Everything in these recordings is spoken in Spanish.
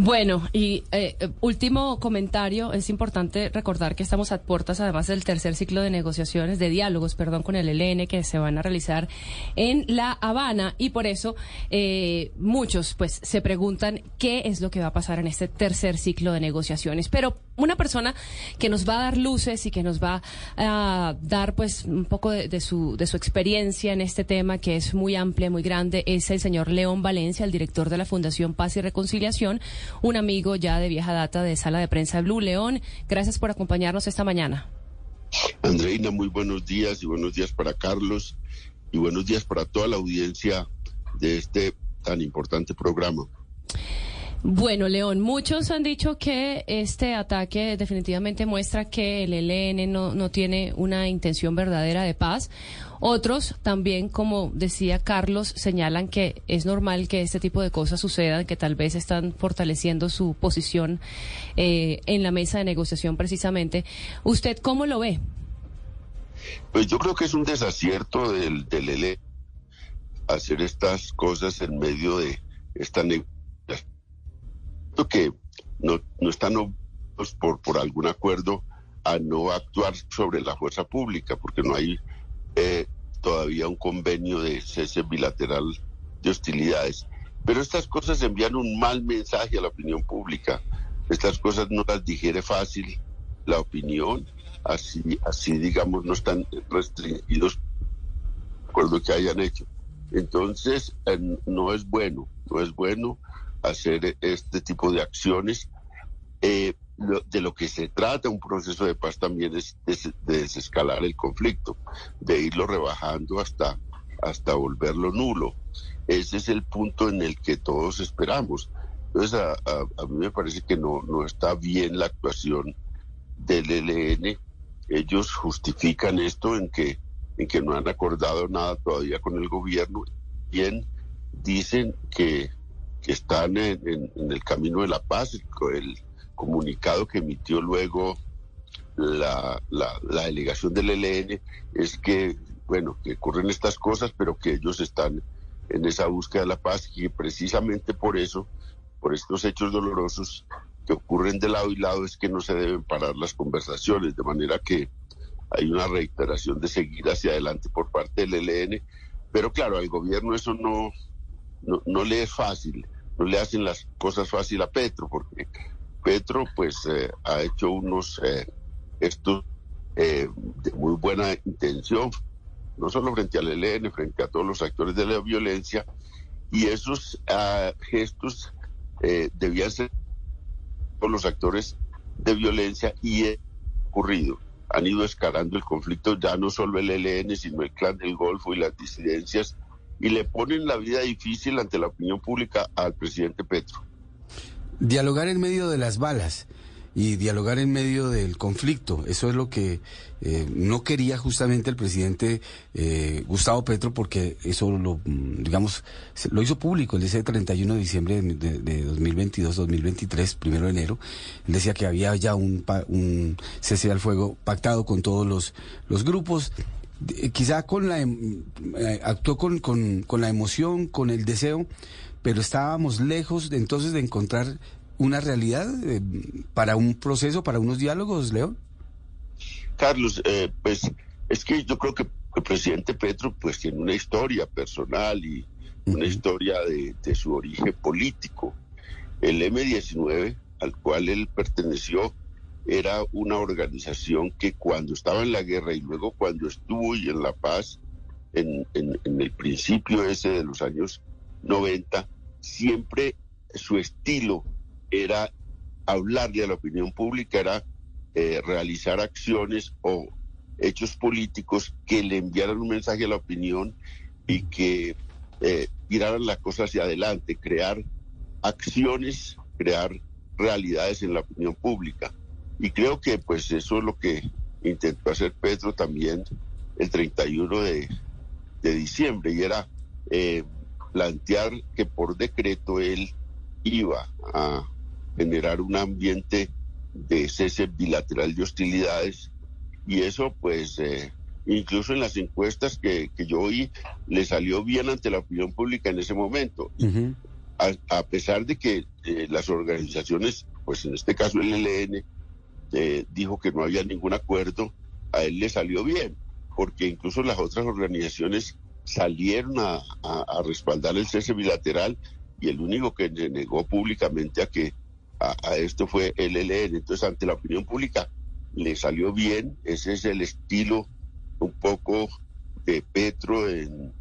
Bueno, y eh, último comentario, es importante recordar que estamos a puertas además del tercer ciclo de negociaciones, de diálogos, perdón, con el ELN que se van a realizar en La Habana y por eso eh, muchos pues se preguntan qué es lo que va a pasar en este tercer ciclo de negociaciones. Pero una persona que nos va a dar luces y que nos va a dar pues un poco de, su, de su experiencia en este tema que es muy amplia, muy grande, es el señor León Valencia, el director de la Fundación Paz y Reconciliación un amigo ya de vieja data de Sala de Prensa Blue León. Gracias por acompañarnos esta mañana. Andreina, muy buenos días y buenos días para Carlos y buenos días para toda la audiencia de este tan importante programa. Bueno, León, muchos han dicho que este ataque definitivamente muestra que el ELN no, no tiene una intención verdadera de paz. Otros también, como decía Carlos, señalan que es normal que este tipo de cosas sucedan, que tal vez están fortaleciendo su posición eh, en la mesa de negociación precisamente. ¿Usted cómo lo ve? Pues yo creo que es un desacierto del, del ELN hacer estas cosas en medio de esta negociación que no, no están pues, por, por algún acuerdo a no actuar sobre la fuerza pública, porque no hay eh, todavía un convenio de cese bilateral de hostilidades. Pero estas cosas envían un mal mensaje a la opinión pública. Estas cosas no las digiere fácil la opinión, así, así digamos, no están restringidos por lo que hayan hecho. Entonces, eh, no es bueno, no es bueno hacer este tipo de acciones. Eh, de lo que se trata un proceso de paz también es de, desescalar el conflicto, de irlo rebajando hasta, hasta volverlo nulo. Ese es el punto en el que todos esperamos. Entonces, a, a, mí me parece que no, no está bien la actuación del ELN. Ellos justifican esto en que, en que no han acordado nada todavía con el gobierno. Bien, dicen que que están en, el camino de la paz. El, comunicado que emitió luego la, la, delegación del ELN es que, bueno, que ocurren estas cosas, pero que ellos están en esa búsqueda de la paz y precisamente por eso, por estos hechos dolorosos que ocurren de lado y lado, es que no se deben parar las conversaciones, de manera que hay una reiteración de seguir hacia adelante por parte del ELN, pero claro, al gobierno eso no, no, no le es fácil, no le hacen las cosas fácil a Petro, porque Petro pues eh, ha hecho unos eh, estos eh, de muy buena intención, no solo frente al ELN, frente a todos los actores de la violencia, y esos ah, gestos debían ser por los actores de violencia y ocurrido. Han ido escalando el conflicto ya no solo el ELN, sino el clan del Golfo y las disidencias y le ponen la vida difícil ante la opinión pública al presidente Petro. Dialogar en medio de las balas y dialogar en medio del conflicto. Eso es lo que eh, no quería justamente el presidente eh, Gustavo Petro porque eso lo, mm, digamos, lo hizo público el ese 31 de diciembre de, 2022-2023, primero de enero. Él decía que había ya un, un cese al fuego pactado con todos los grupos quizá con la em, eh, actuó con, con, la emoción, con el deseo, pero estábamos lejos de, entonces de encontrar una realidad eh, para un proceso, para unos diálogos, León. Carlos, eh, pues es que yo creo que el presidente Petro pues tiene una historia personal y una historia de, de su origen político. El M-19, al cual él perteneció, era una organización que cuando estaba en la guerra y luego cuando estuvo y en la paz, en, el principio ese de los años 90, siempre su estilo era hablarle a la opinión pública, era eh, realizar acciones o hechos políticos que le enviaran un mensaje a la opinión y que eh, tiraran la cosa hacia adelante, crear acciones, crear realidades en la opinión pública. Y creo que pues eso es lo que intentó hacer Petro también el 31 de, diciembre y era eh, plantear que por decreto él iba a generar un ambiente de cese bilateral de hostilidades y eso pues eh, incluso en las encuestas que, yo oí le salió bien ante la opinión pública en ese momento. a, pesar de que eh, las organizaciones, pues en este caso el ELN, eh, dijo que no había ningún acuerdo, a él le salió bien, porque incluso las otras organizaciones salieron a, respaldar el cese bilateral y el único que negó públicamente a que a, esto fue el ELN. Entonces, ante la opinión pública, le salió bien. Ese es el estilo un poco de Petro en,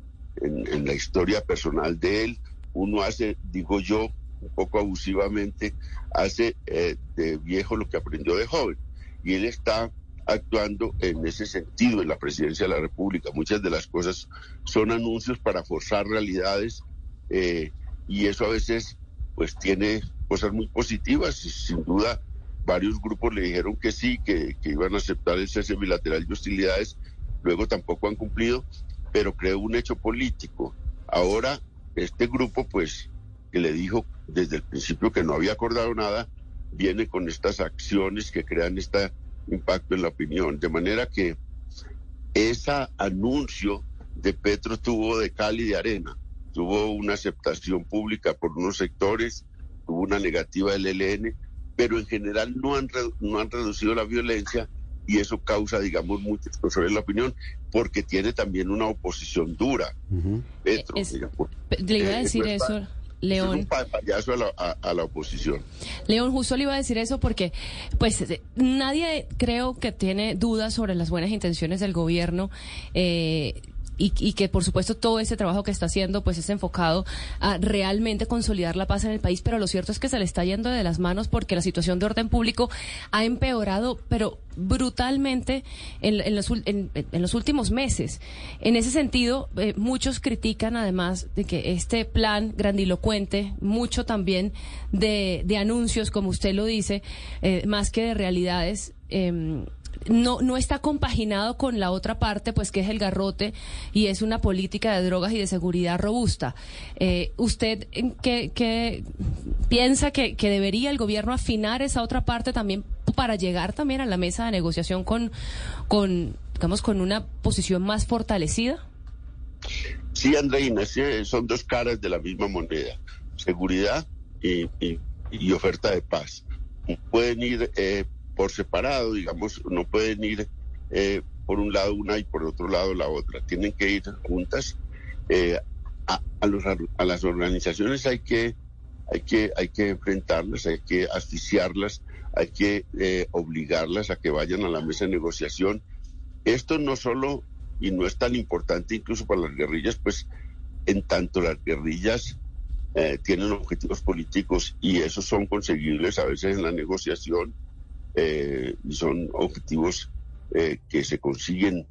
en la historia personal de él uno hace, digo yo, un poco abusivamente, hace eh, de viejo lo que aprendió de joven. Y él está actuando en ese sentido en la presidencia de la República. Muchas de las cosas son anuncios para forzar realidades eh, y eso a veces pues tiene cosas muy positivas y sin duda varios grupos le dijeron que sí, que, que iban a aceptar el cese bilateral de hostilidades, luego tampoco han cumplido, pero creo un hecho político. Ahora este grupo, pues, que le dijo desde el principio que no había acordado nada, viene con estas acciones que crean este impacto en la opinión. De manera que ese anuncio de Petro tuvo de cal y de arena. Tuvo una aceptación pública por unos sectores, tuvo una negativa del ELN, pero en general no han, no han reducido la violencia y eso causa, digamos, mucha explosión en la opinión, porque tiene también una oposición dura. Petro, le iba a decir eso. León. un payaso a la, a, la, oposición. León, justo le iba a decir eso porque, pues, nadie creo que tiene dudas sobre las buenas intenciones del gobierno. Eh, y, que por supuesto todo ese trabajo que está haciendo pues es enfocado a realmente consolidar la paz en el país, pero lo cierto es que se le está yendo de las manos porque la situación de orden público ha empeorado, pero brutalmente en, los, en, los, últimos meses. En ese sentido, eh, muchos critican además de que este plan grandilocuente, mucho también de, de anuncios, como usted lo dice, eh, más que de realidades, eh, no, no está compaginado con la otra parte, pues que es el garrote y es una política de drogas y de seguridad robusta. Eh, ¿Usted qué, qué piensa que, que, debería el gobierno afinar esa otra parte también para llegar también a la mesa de negociación con, con digamos, con una posición más fortalecida? Sí, Andreina, son dos caras de la misma moneda, seguridad y, y, oferta de paz. Pueden ir eh, por separado, digamos, no pueden ir eh, por un lado una y por otro lado la otra, tienen que ir juntas. Eh, a, las organizaciones hay que, hay, que, hay que enfrentarlas, hay que asfixiarlas, hay que eh, obligarlas a que vayan a la mesa de negociación. Esto no solo, y no es tan importante incluso para las guerrillas, pues en tanto las guerrillas tienen objetivos políticos y esos son conseguibles a veces en la negociación, eh, son objetivos eh, que se consiguen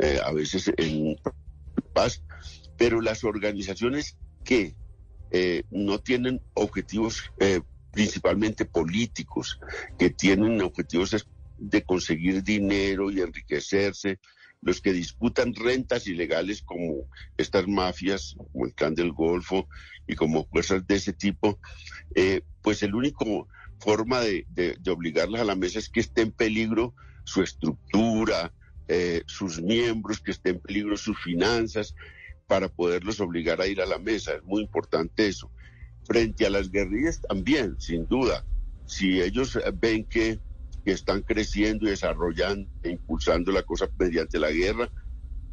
eh, a veces en paz, pero las organizaciones que no tienen objetivos principalmente políticos, que tienen objetivos de conseguir dinero y enriquecerse, los que disputan rentas ilegales como estas mafias, como el clan del Golfo y como fuerzas de ese tipo, pues el único forma de, obligarlas a la mesa es que esté en peligro su estructura, eh, sus miembros, que esté en peligro sus finanzas, para poderlos obligar a ir a la mesa. Es muy importante eso. Frente a las guerrillas también, sin duda. Si ellos ven que, están creciendo y desarrollando e impulsando la cosa mediante la guerra,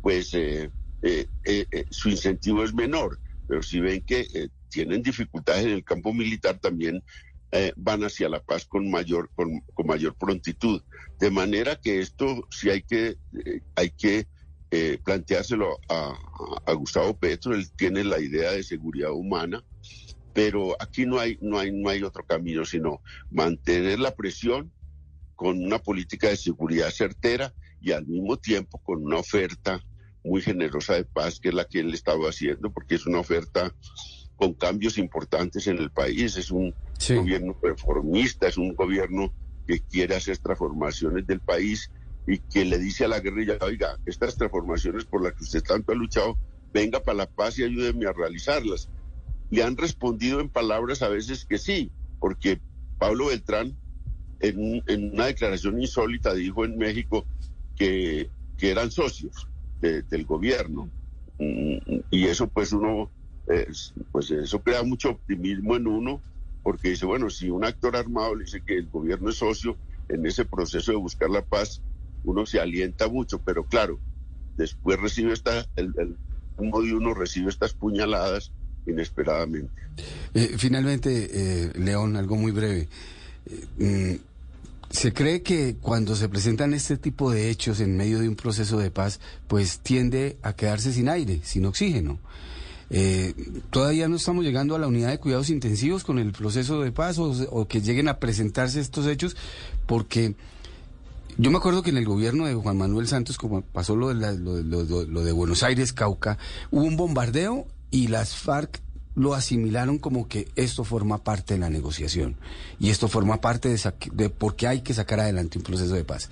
pues eh, eh, su incentivo es menor. Pero si ven que tienen dificultades en el campo militar, también eh, van hacia la paz con mayor, con, mayor prontitud. De manera que esto sí hay que, eh, hay que eh, planteárselo a, Gustavo Petro, él tiene la idea de seguridad humana, pero aquí no hay, no hay, no hay otro camino sino mantener la presión con una política de seguridad certera y al mismo tiempo con una oferta muy generosa de paz, que es la que él estaba haciendo, porque es una oferta con cambios importantes en el país. Es un gobierno reformista, es un gobierno que quiere hacer transformaciones del país y que le dice a la guerrilla, oiga, estas transformaciones por las que usted tanto ha luchado, venga para la paz y ayúdeme a realizarlas. Le han respondido en palabras a veces que sí, porque Pablo Beltrán en, una declaración insólita dijo en México que, que eran socios del gobierno. Mm, y eso pues uno pues eso crea mucho optimismo en uno, porque dice, bueno, si un actor armado le dice que el gobierno es socio en ese proceso de buscar la paz, uno se alienta mucho, pero claro, después recibe esta, el, uno de uno recibe estas puñaladas inesperadamente. Eh, finalmente, eh, León, algo muy breve. Eh, mm, se cree que cuando se presentan este tipo de hechos en medio de un proceso de paz, pues tiende a quedarse sin aire, sin oxígeno. Todavía no estamos llegando a la unidad de cuidados intensivos con el proceso de paz o que lleguen a presentarse estos hechos, porque yo me acuerdo que en el gobierno de Juan Manuel Santos, como pasó lo de, lo, de Buenos Aires, Cauca, hubo un bombardeo y las FARC lo asimilaron como que esto forma parte de la negociación y esto forma parte de, de por qué hay que sacar adelante un proceso de paz.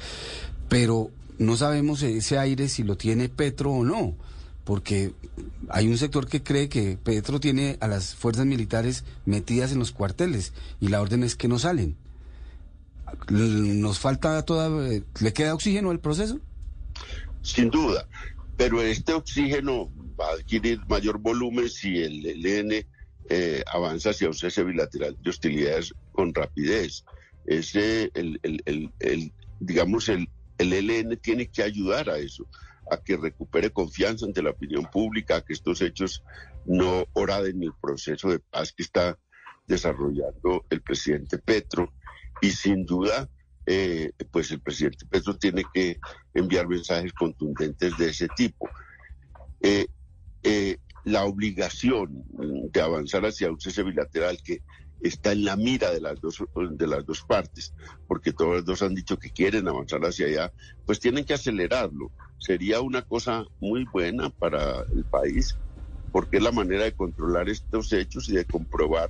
Pero no sabemos ese aire si lo tiene Petro o no, porque hay un sector que cree que Petro tiene a las fuerzas militares metidas en los cuarteles y la orden es que no salen nos falta toda, ¿le queda oxígeno al proceso? Sin duda, pero este oxígeno va a adquirir mayor volumen si el ELN eh, avanza hacia un cese bilateral de hostilidades con rapidez. Ese, el, el, digamos, el, el ELN tiene que ayudar a eso, a que recupere confianza ante la opinión pública, a que estos hechos no oraden el proceso de paz que está desarrollando el presidente Petro y sin duda, eh, pues el presidente Petro tiene que enviar mensajes contundentes de ese tipo. Eh, eh, la obligación de avanzar hacia un cese bilateral que está en la mira de las dos de las dos partes, porque todos los dos han dicho que quieren avanzar hacia allá, pues tienen que acelerarlo. Sería una cosa muy buena para el país, porque es la manera de controlar estos hechos y de comprobar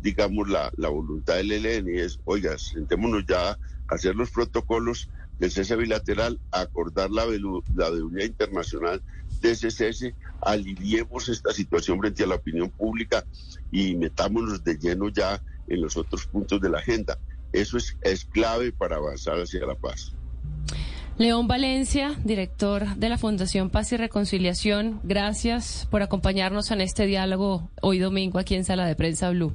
digamos, la, la voluntad del ELN es, oiga, sentémonos ya a hacer los protocolos del cese bilateral, acordar la, la deuda internacional de ese cese, aliviemos esta situación frente a la opinión pública y metámonos de lleno ya en los otros puntos de la agenda. Eso es, es clave para avanzar hacia la paz. León Valencia, director de la Fundación Paz y Reconciliación, gracias por acompañarnos en este diálogo hoy domingo aquí en Sala de Prensa Blue.